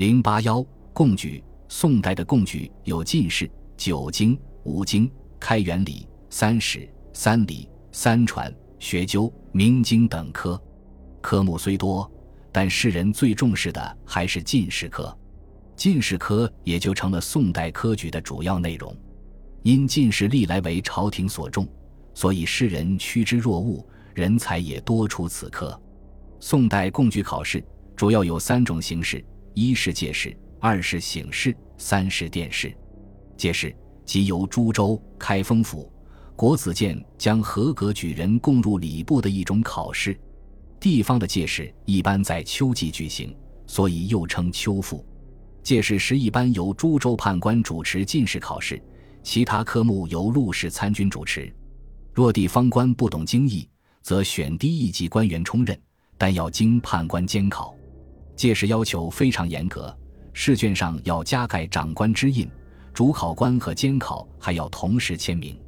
零八幺贡举，宋代的贡举有进士、九经、五经、开元礼、三史、三礼、三传、学究、明经等科。科目虽多，但世人最重视的还是进士科。进士科也就成了宋代科举的主要内容。因进士历来为朝廷所重，所以世人趋之若鹜，人才也多出此科。宋代贡举考试主要有三种形式。一是借试，二是省试，三是殿试。借试即由株洲、开封府、国子监将合格举人供入礼部的一种考试。地方的借试一般在秋季举行，所以又称秋赋。借试时一般由株洲判官主持进士考试，其他科目由陆氏参军主持。若地方官不懂经义，则选低一级官员充任，但要经判官监考。届时要求非常严格，试卷上要加盖长官之印，主考官和监考还要同时签名。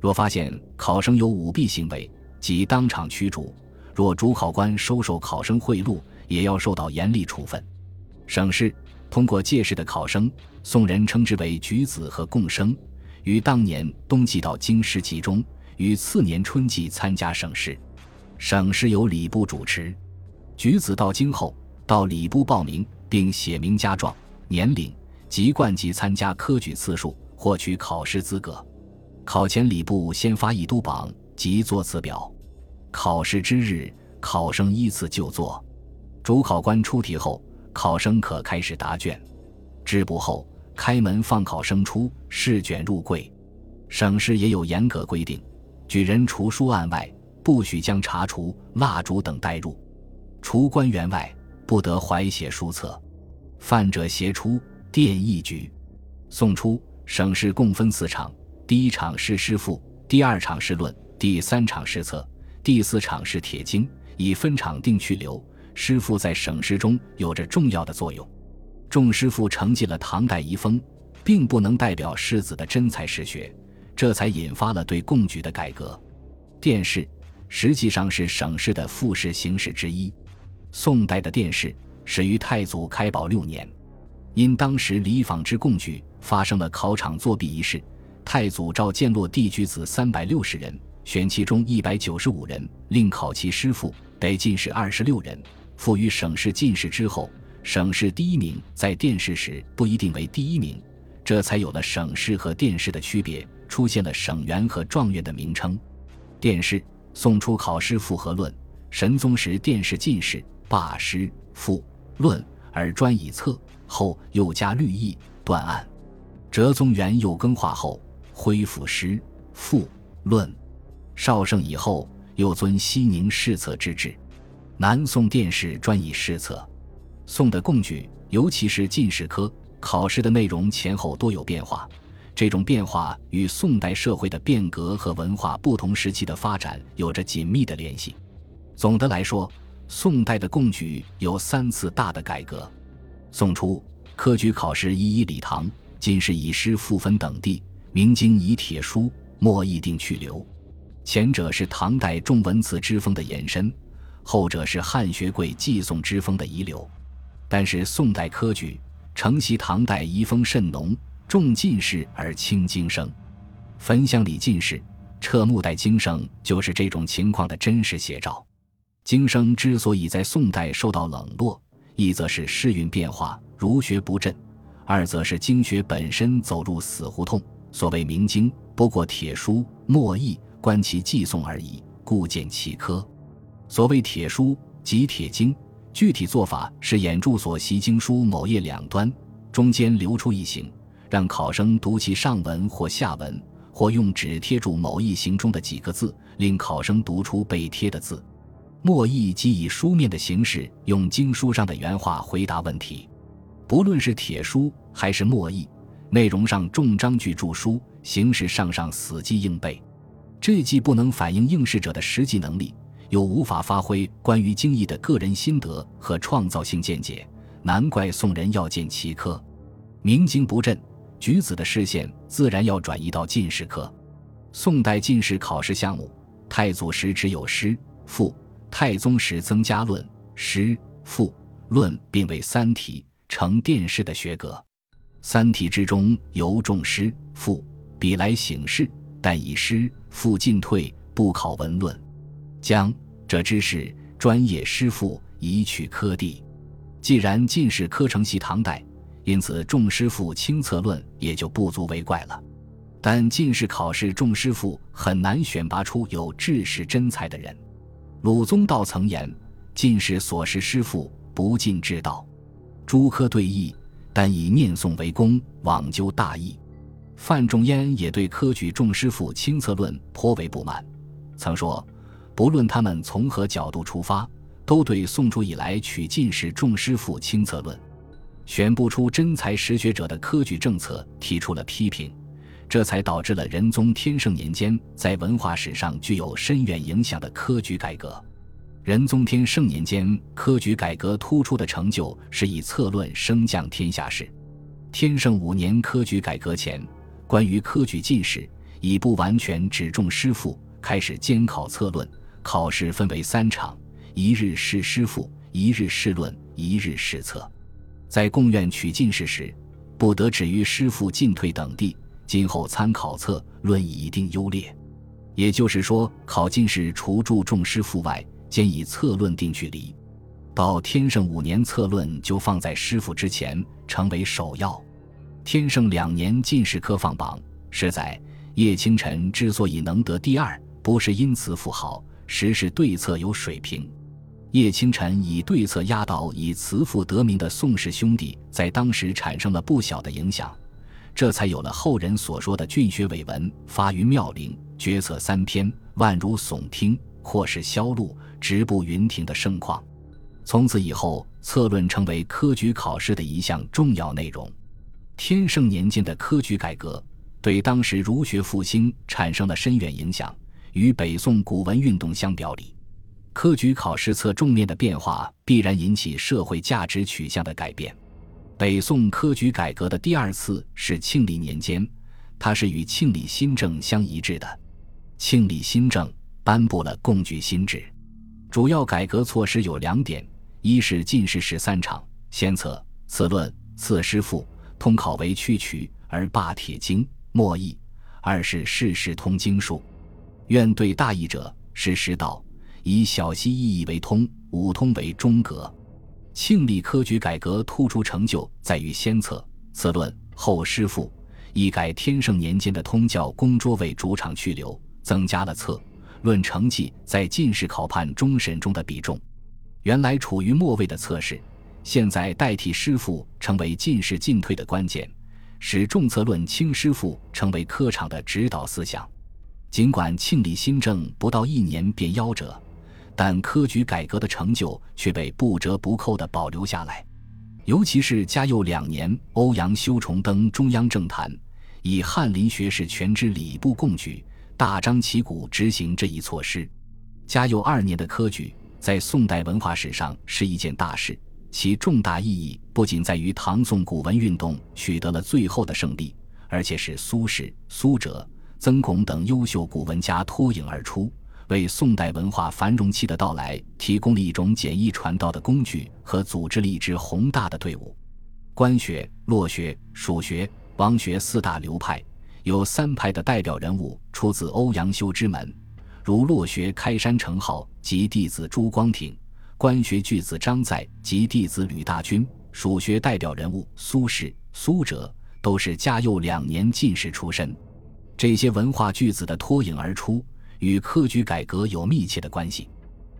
若发现考生有舞弊行为，即当场驱逐；若主考官收受考生贿赂，也要受到严厉处分。省试通过届试的考生，宋人称之为举子和贡生，于当年冬季到京师集中，于次年春季参加省试。省试由礼部主持，举子到京后。到礼部报名，并写明家状、年龄及冠级参加科举次数，获取考试资格。考前礼部先发一督榜及作词表。考试之日，考生依次就座。主考官出题后，考生可开始答卷。制部后，开门放考生出，试卷入柜。省试也有严格规定，举人除书案外，不许将茶厨、蜡烛等带入。除官员外。不得怀写书册，犯者携出，殿一举。宋初省试共分四场：第一场是诗赋，第二场是论，第三场是策，第四场是帖经，以分场定去留。诗赋在省试中有着重要的作用。众诗赋承继了唐代遗风，并不能代表世子的真才实学，这才引发了对贡举的改革。殿试实际上是省试的复试形式之一。宋代的殿试始于太祖开宝六年，因当时李坊之贡举发生了考场作弊一事，太祖召建落地举子三百六十人，选其中一百九十五人，另考其师傅，得进士二十六人。赋予省试进士之后，省试第一名在殿试时不一定为第一名，这才有了省试和殿试的区别，出现了省员和状元的名称。殿试，宋初考试复合论，神宗时殿试进士。罢诗赋论而专以策，后又加律义断案。哲宗元佑更化后，恢复诗赋论。绍圣以后，又遵西宁试策之制。南宋殿试专以试策。宋的贡举，尤其是进士科考试的内容前后多有变化。这种变化与宋代社会的变革和文化不同时期的发展有着紧密的联系。总的来说。宋代的贡举有三次大的改革。宋初科举考试一一礼堂，进士以诗赋分等地，明经以帖书墨议定去留。前者是唐代重文辞之风的延伸，后者是汉学贵寄宋之风的遗留。但是宋代科举承袭唐代遗风甚浓，重进士而轻经生。焚香礼进士，撤幕代经生，就是这种情况的真实写照。经生之所以在宋代受到冷落，一则是世运变化，儒学不振；二则是经学本身走入死胡同。所谓明经，不过帖书墨义，观其寄送而已，故见其科。所谓帖书即帖经，具体做法是眼注所习经书某页两端，中间留出一行，让考生读其上文或下文，或用纸贴住某一行中的几个字，令考生读出被贴的字。墨译即以书面的形式，用经书上的原话回答问题。不论是帖书还是墨译，内容上重章句注书，形式上上死记硬背。这既不能反映应试者的实际能力，又无法发挥关于经义的个人心得和创造性见解。难怪宋人要见其科。明经不振，举子的视线自然要转移到进士科。宋代进士考试项目，太祖时只有诗赋。太宗时增加论、诗、赋、论，并为三体，成殿试的学格。三体之中尤重师赋，比来醒事，但以师赋进退，不考文论。将这知识专业师赋，以取科第。既然进士科承袭唐代，因此重师赋轻策论也就不足为怪了。但进士考试重师赋，很难选拔出有治世真才的人。鲁宗道曾言：“进士所识师傅，不尽之道。”诸科对弈，但以念诵为功，罔究大义。范仲淹也对科举重师傅轻策论颇为不满，曾说：“不论他们从何角度出发，都对宋初以来取进士重师傅轻策论，选不出真才实学者的科举政策提出了批评。”这才导致了仁宗天圣年间在文化史上具有深远影响的科举改革。仁宗天圣年间科举改革突出的成就是以策论升降天下士。天圣五年科举改革前，关于科举进士已不完全只重师傅，开始监考策论。考试分为三场：一日试师傅，一日试论，一日试策。在贡院取进士时，不得止于师傅进退等地。今后参考策论以一定优劣，也就是说，考进士除注重师傅外，兼以策论定距离。到天圣五年，策论就放在师傅之前，成为首要。天圣两年进士科放榜，是在叶清晨之所以能得第二，不是因此富好，实是对策有水平。叶清晨以对策压倒以辞赋得名的宋氏兄弟，在当时产生了不小的影响。这才有了后人所说的“俊学伟文，发于妙龄，决策三篇，万如耸听，或是销路，直步云亭”的盛况。从此以后，策论成为科举考试的一项重要内容。天圣年间的科举改革，对当时儒学复兴产生了深远影响。与北宋古文运动相表里，科举考试侧重面的变化，必然引起社会价值取向的改变。北宋科举改革的第二次是庆历年间，它是与庆历新政相一致的。庆历新政颁布了贡举新制，主要改革措施有两点：一是进士十三场，先策、次论、次师傅，通考为去曲而罢铁经、墨义；二是事事通经术，愿对大义者是师道，以小溪意义为通，五通为中格。庆历科举改革突出成就在于先策、次论、后师傅，一改天圣年间的通教公桌为主场去留，增加了策论成绩在进士考判终审中的比重。原来处于末位的测试，现在代替师傅成为进士进退的关键，使重策论轻师傅成为科场的指导思想。尽管庆历新政不到一年便夭折。但科举改革的成就却被不折不扣地保留下来，尤其是嘉佑两年，欧阳修重登中央政坛，以翰林学士全知礼部贡举，大张旗鼓执行这一措施。嘉佑二年的科举，在宋代文化史上是一件大事，其重大意义不仅在于唐宋古文运动取得了最后的胜利，而且是苏轼、苏辙、曾巩等优秀古文家脱颖而出。为宋代文化繁荣期的到来提供了一种简易传道的工具和组织了一支宏大的队伍。官学、洛学、蜀学、王学四大流派，有三派的代表人物出自欧阳修之门，如洛学开山成浩及弟子朱光挺，官学巨子张载及弟子吕大钧，蜀学代表人物苏轼、苏辙都是嘉佑两年进士出身。这些文化巨子的脱颖而出。与科举改革有密切的关系。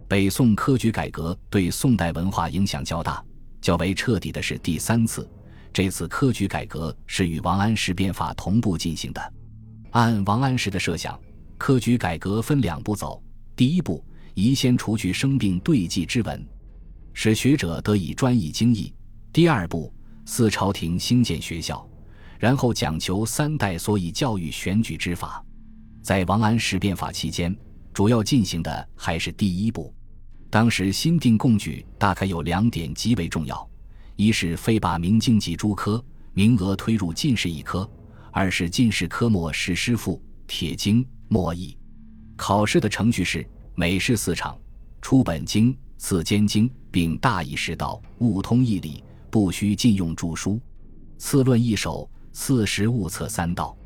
北宋科举改革对宋代文化影响较大、较为彻底的是第三次。这次科举改革是与王安石变法同步进行的。按王安石的设想，科举改革分两步走：第一步，宜先除去生病对记之文，使学者得以专一精义；第二步，祀朝廷兴建学校，然后讲求三代所以教育选举之法。在王安石变法期间，主要进行的还是第一步。当时新定贡举大概有两点极为重要：一是非把明经籍诸科名额推入进士一科；二是进士科目是师傅、铁经、墨义。考试的程序是：每试四场，出本经、次兼经，并大义释道、悟通义理，不须禁用著书。次论一首，次实物测三道。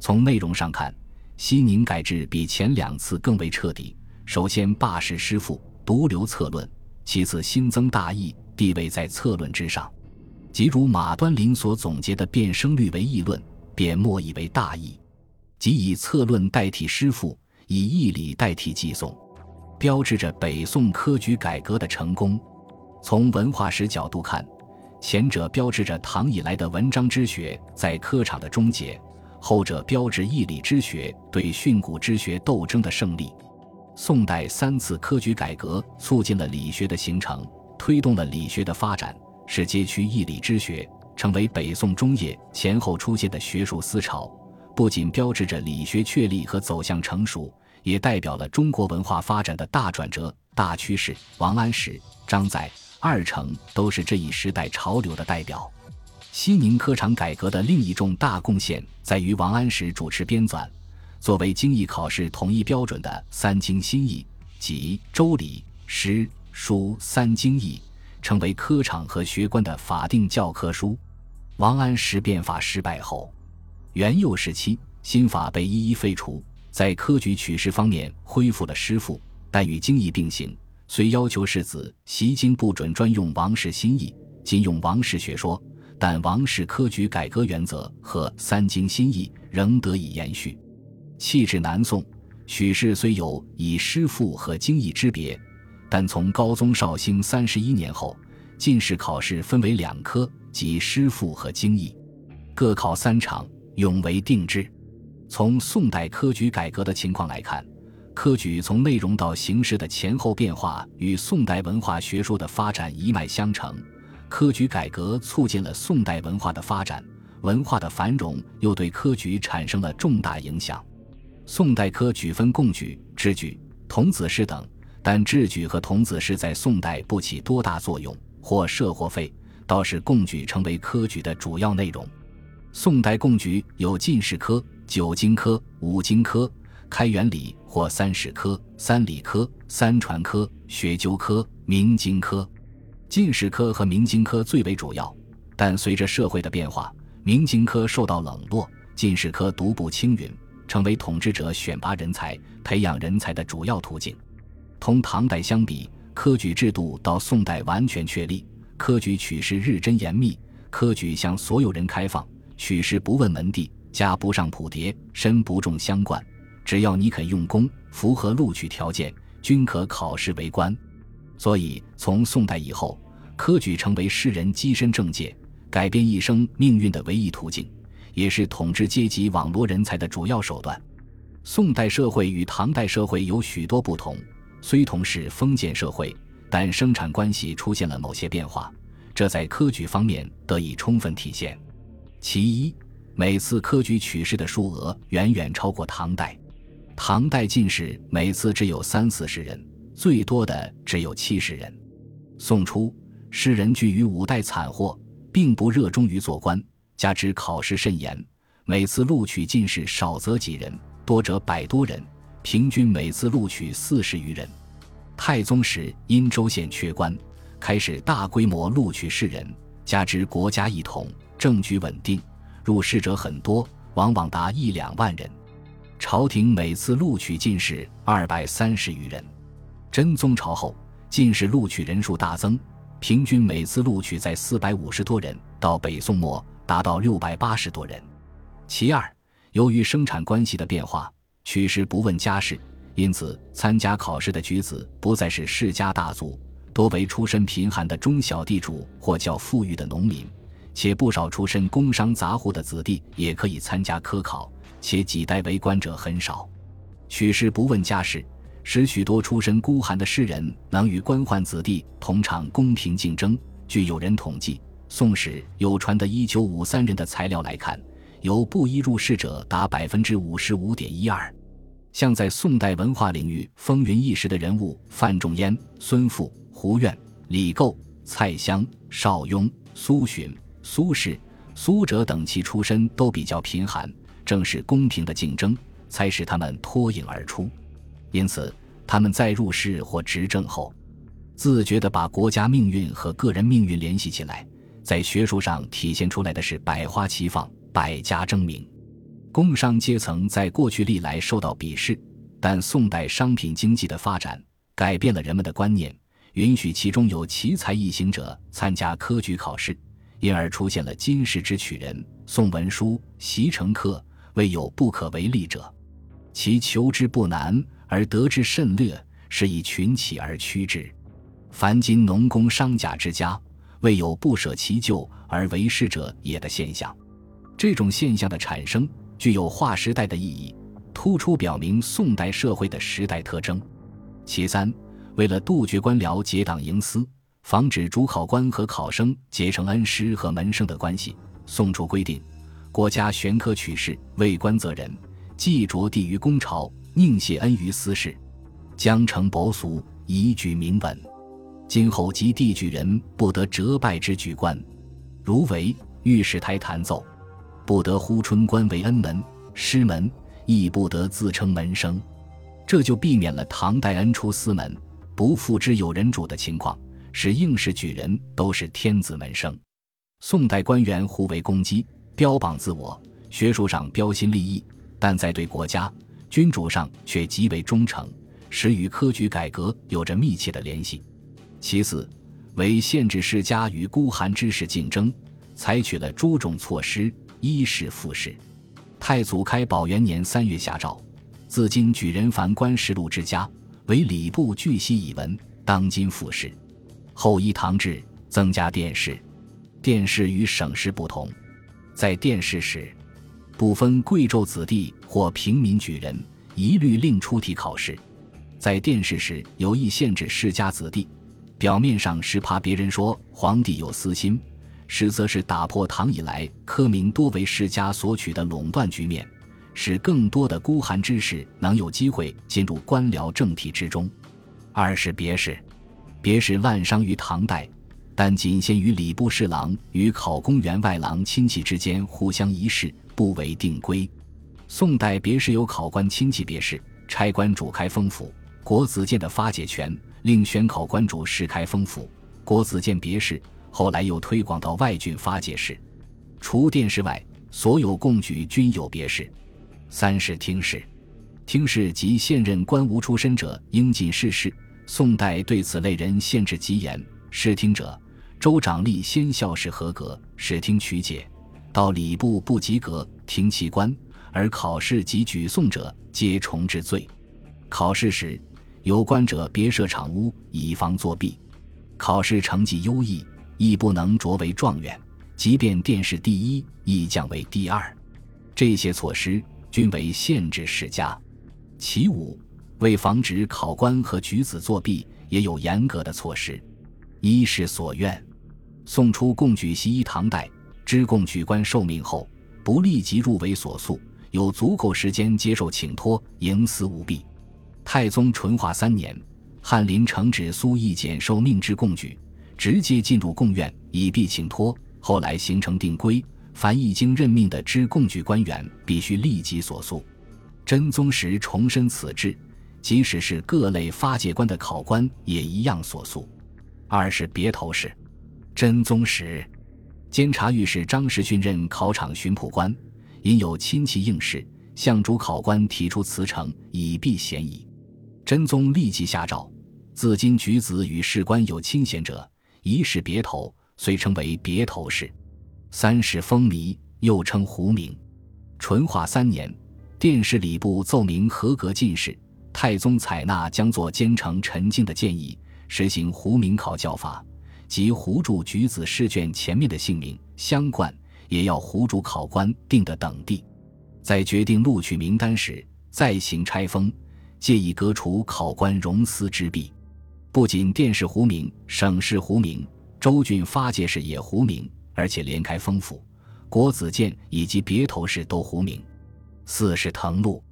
从内容上看，西宁改制比前两次更为彻底。首先罢市师傅，独留策论；其次新增大义，地位在策论之上。即如马端林所总结的“变声律为议论，变墨义为大义”，即以策论代替师傅，以义理代替祭诵，标志着北宋科举改革的成功。从文化史角度看，前者标志着唐以来的文章之学在科场的终结，后者标志义理之学对训诂之学斗争的胜利。宋代三次科举改革促进了理学的形成，推动了理学的发展。使街区义理之学成为北宋中叶前后出现的学术思潮，不仅标志着理学确立和走向成熟，也代表了中国文化发展的大转折、大趋势。王安石、张载、二程都是这一时代潮流的代表。西宁科场改革的另一重大贡献在于王安石主持编纂，作为经义考试统一标准的三经新义，即《周礼》《诗》《书》三经义。成为科场和学官的法定教科书。王安石变法失败后，元佑时期新法被一一废除，在科举取士方面恢复了师傅，但与经义并行。虽要求士子习经不准专用王氏新义，仅用王氏学说，但王氏科举改革原则和三经新义仍得以延续。弃至南宋，许氏虽有以师傅和经义之别。但从高宗绍兴三十一年后，进士考试分为两科，即诗赋和经义，各考三场，永为定制。从宋代科举改革的情况来看，科举从内容到形式的前后变化与宋代文化学说的发展一脉相承。科举改革促进了宋代文化的发展，文化的繁荣又对科举产生了重大影响。宋代科举分贡举、制举、童子试等。但制举和童子试在宋代不起多大作用，或设或废，倒是贡举成为科举的主要内容。宋代贡举有进士科、九经科、五经科、开元礼或三史科、三礼科、三传科、学究科、明经科。进士科和明经科最为主要，但随着社会的变化，明经科受到冷落，进士科独步青云，成为统治者选拔人才、培养人才的主要途径。同唐代相比，科举制度到宋代完全确立，科举取士日臻严密，科举向所有人开放，取士不问门第，家不上谱牒，身不重乡冠，只要你肯用功，符合录取条件，均可考试为官。所以，从宋代以后，科举成为士人跻身政界、改变一生命运的唯一途径，也是统治阶级网罗人才的主要手段。宋代社会与唐代社会有许多不同。虽同是封建社会，但生产关系出现了某些变化，这在科举方面得以充分体现。其一，每次科举取士的数额远远超过唐代。唐代进士每次只有三四十人，最多的只有七十人。宋初，士人居于五代惨祸，并不热衷于做官，加之考试甚严，每次录取进士少则几人，多则百多人。平均每次录取四十余人。太宗时因州县缺官，开始大规模录取士人，加之国家一统，政局稳定，入仕者很多，往往达一两万人。朝廷每次录取进士二百三十余人。真宗朝后，进士录取人数大增，平均每次录取在四百五十多人，到北宋末达到六百八十多人。其二，由于生产关系的变化。取士不问家世，因此参加考试的举子不再是世家大族，多为出身贫寒的中小地主或较富裕的农民，且不少出身工商杂户的子弟也可以参加科考，且几代为官者很少。取士不问家世，使许多出身孤寒的士人能与官宦子弟同场公平竞争。据有人统计，《宋史》有传的一九五三人的材料来看，有布衣入仕者达百分之五十五点一二。像在宋代文化领域风云一时的人物范仲淹、孙复、胡苑、李构、蔡襄、邵雍、苏洵、苏轼、苏辙等，其出身都比较贫寒，正是公平的竞争才使他们脱颖而出。因此，他们在入仕或执政后，自觉地把国家命运和个人命运联系起来，在学术上体现出来的是百花齐放、百家争鸣。工商阶层在过去历来受到鄙视，但宋代商品经济的发展改变了人们的观念，允许其中有奇才异行者参加科举考试，因而出现了进士之取人、宋文书、习成客，未有不可为力者。其求之不难，而得之甚略，是以群起而趋之。凡今农工商贾之家，未有不舍其旧而为师者也的现象。这种现象的产生。具有划时代的意义，突出表明宋代社会的时代特征。其三，为了杜绝官僚结党营私，防止主考官和考生结成恩师和门生的关系，宋初规定，国家选科取士，为官择人，既着地于公朝，宁谢恩于私事，将成薄俗，以举明文。今后及地举人，不得折拜之举官，如为御史台弹奏。不得呼春官为恩门师门，亦不得自称门生，这就避免了唐代恩出私门，不复之有人主的情况，使应试举人都是天子门生。宋代官员互为攻击，标榜自我，学术上标新立异，但在对国家君主上却极为忠诚，使与科举改革有着密切的联系。其次，为限制世家与孤寒之士竞争，采取了诸种措施。一是复试，太祖开宝元年三月下诏，自今举人凡官实禄之家，为礼部巨细以文，当今复试。后依唐制，增加殿试。殿试与省试不同，在殿试时，不分贵胄子弟或平民举人，一律另出题考试。在殿试时，有意限制世家子弟，表面上是怕别人说皇帝有私心。实则是打破唐以来科名多为世家所取的垄断局面，使更多的孤寒之士能有机会进入官僚政体之中。二是别试，别试滥觞于唐代，但仅限于礼部侍郎与考公员外郎亲戚之间互相一试，不为定规。宋代别试有考官亲戚别试，差官主开封府，国子监的发解权，另选考官主试开封府，国子监别试。后来又推广到外郡发解试，除殿试外，所有贡举均有别试。三是听试，听试即现任官无出身者应进试试。宋代对此类人限制极严。试听者，州长吏先校试合格，试听取解；到礼部不及格，听其官；而考试及举送者，皆重治罪。考试时，有关者别设场屋，以防作弊。考试成绩优异。亦不能擢为状元，即便殿试第一，亦降为第二。这些措施均为限制世家。其五，为防止考官和举子作弊，也有严格的措施。一是所愿。宋初贡举习一唐代，知贡举官受命后，不立即入围所诉，有足够时间接受请托，营私舞弊。太宗淳化三年，翰林承旨苏义简受命之贡举。直接进入贡院以避请托，后来形成定规，凡一经任命的知贡举官员，必须立即所诉。真宗时重申此制，即使是各类发解官的考官也一样所诉。二是别头事。真宗时，监察御史张时训任考场巡捕官，因有亲戚应试，向主考官提出辞呈，以避嫌疑。真宗立即下诏，自今举子与士官有亲贤者。一是别头，遂称为别头氏。三是风靡，又称胡名。淳化三年，殿试礼部奏明合格进士，太宗采纳将作监丞陈敬的建议，实行胡名考教法，即胡注举子试卷前面的姓名相冠，也要胡主考官定的等地。在决定录取名单时，再行拆封，借以革除考官荣私之弊。不仅殿试胡名，省试胡名，州郡发解试也胡名，而且连开封府、国子监以及别头市都胡名。四是誊录，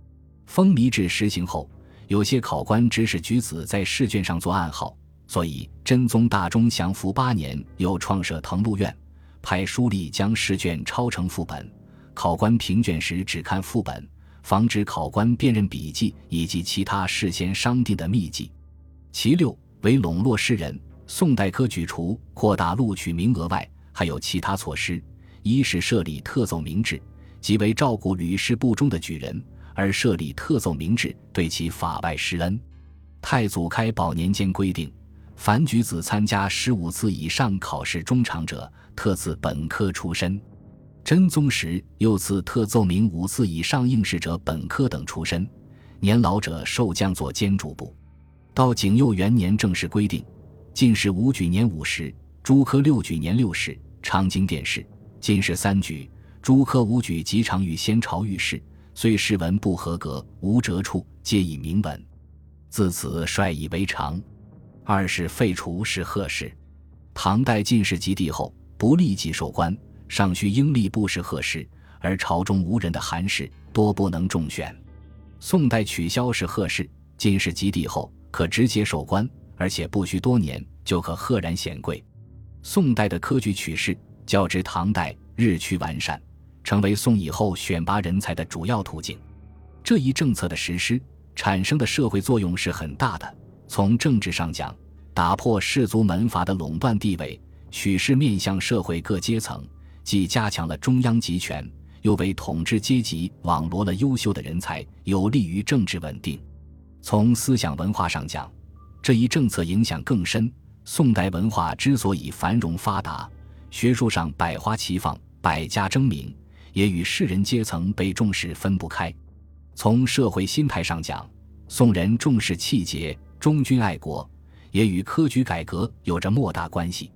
封靡制实行后，有些考官指使举子在试卷上做暗号，所以真宗大中祥符八年又创设誊录院，派书吏将试卷抄成副本，考官评卷时只看副本，防止考官辨认笔记以及其他事先商定的秘籍。其六。为笼络士人，宋代科举除扩大录取名额外，还有其他措施：一是设立特奏明制，即为照顾屡试不中的举人而设立特奏明制，对其法外施恩。太祖开宝年间规定，凡举子参加十五次以上考试中场者，特赐本科出身。真宗时又赐特奏明五次以上应试者本科等出身，年老者受降作监主簿。到景佑元年正式规定，进士五举年五十，诸科六举年六十，常经殿试；进士三举，诸科五举及常与先朝御史，虽试文不合格，无折处，皆以明文。自此率以为常。二是废除是贺氏。唐代进士及第后，不立即授官。尚需应吏部试贺氏，而朝中无人的韩氏多不能中选。宋代取消是贺氏，进士及第后可直接授官，而且不需多年就可赫然显贵。宋代的科举取士较之唐代日趋完善，成为宋以后选拔人才的主要途径。这一政策的实施产生的社会作用是很大的。从政治上讲，打破士族门阀的垄断地位，取士面向社会各阶层。既加强了中央集权，又为统治阶级网罗了优秀的人才，有利于政治稳定。从思想文化上讲，这一政策影响更深。宋代文化之所以繁荣发达，学术上百花齐放、百家争鸣，也与士人阶层被重视分不开。从社会心态上讲，宋人重视气节、忠君爱国，也与科举改革有着莫大关系。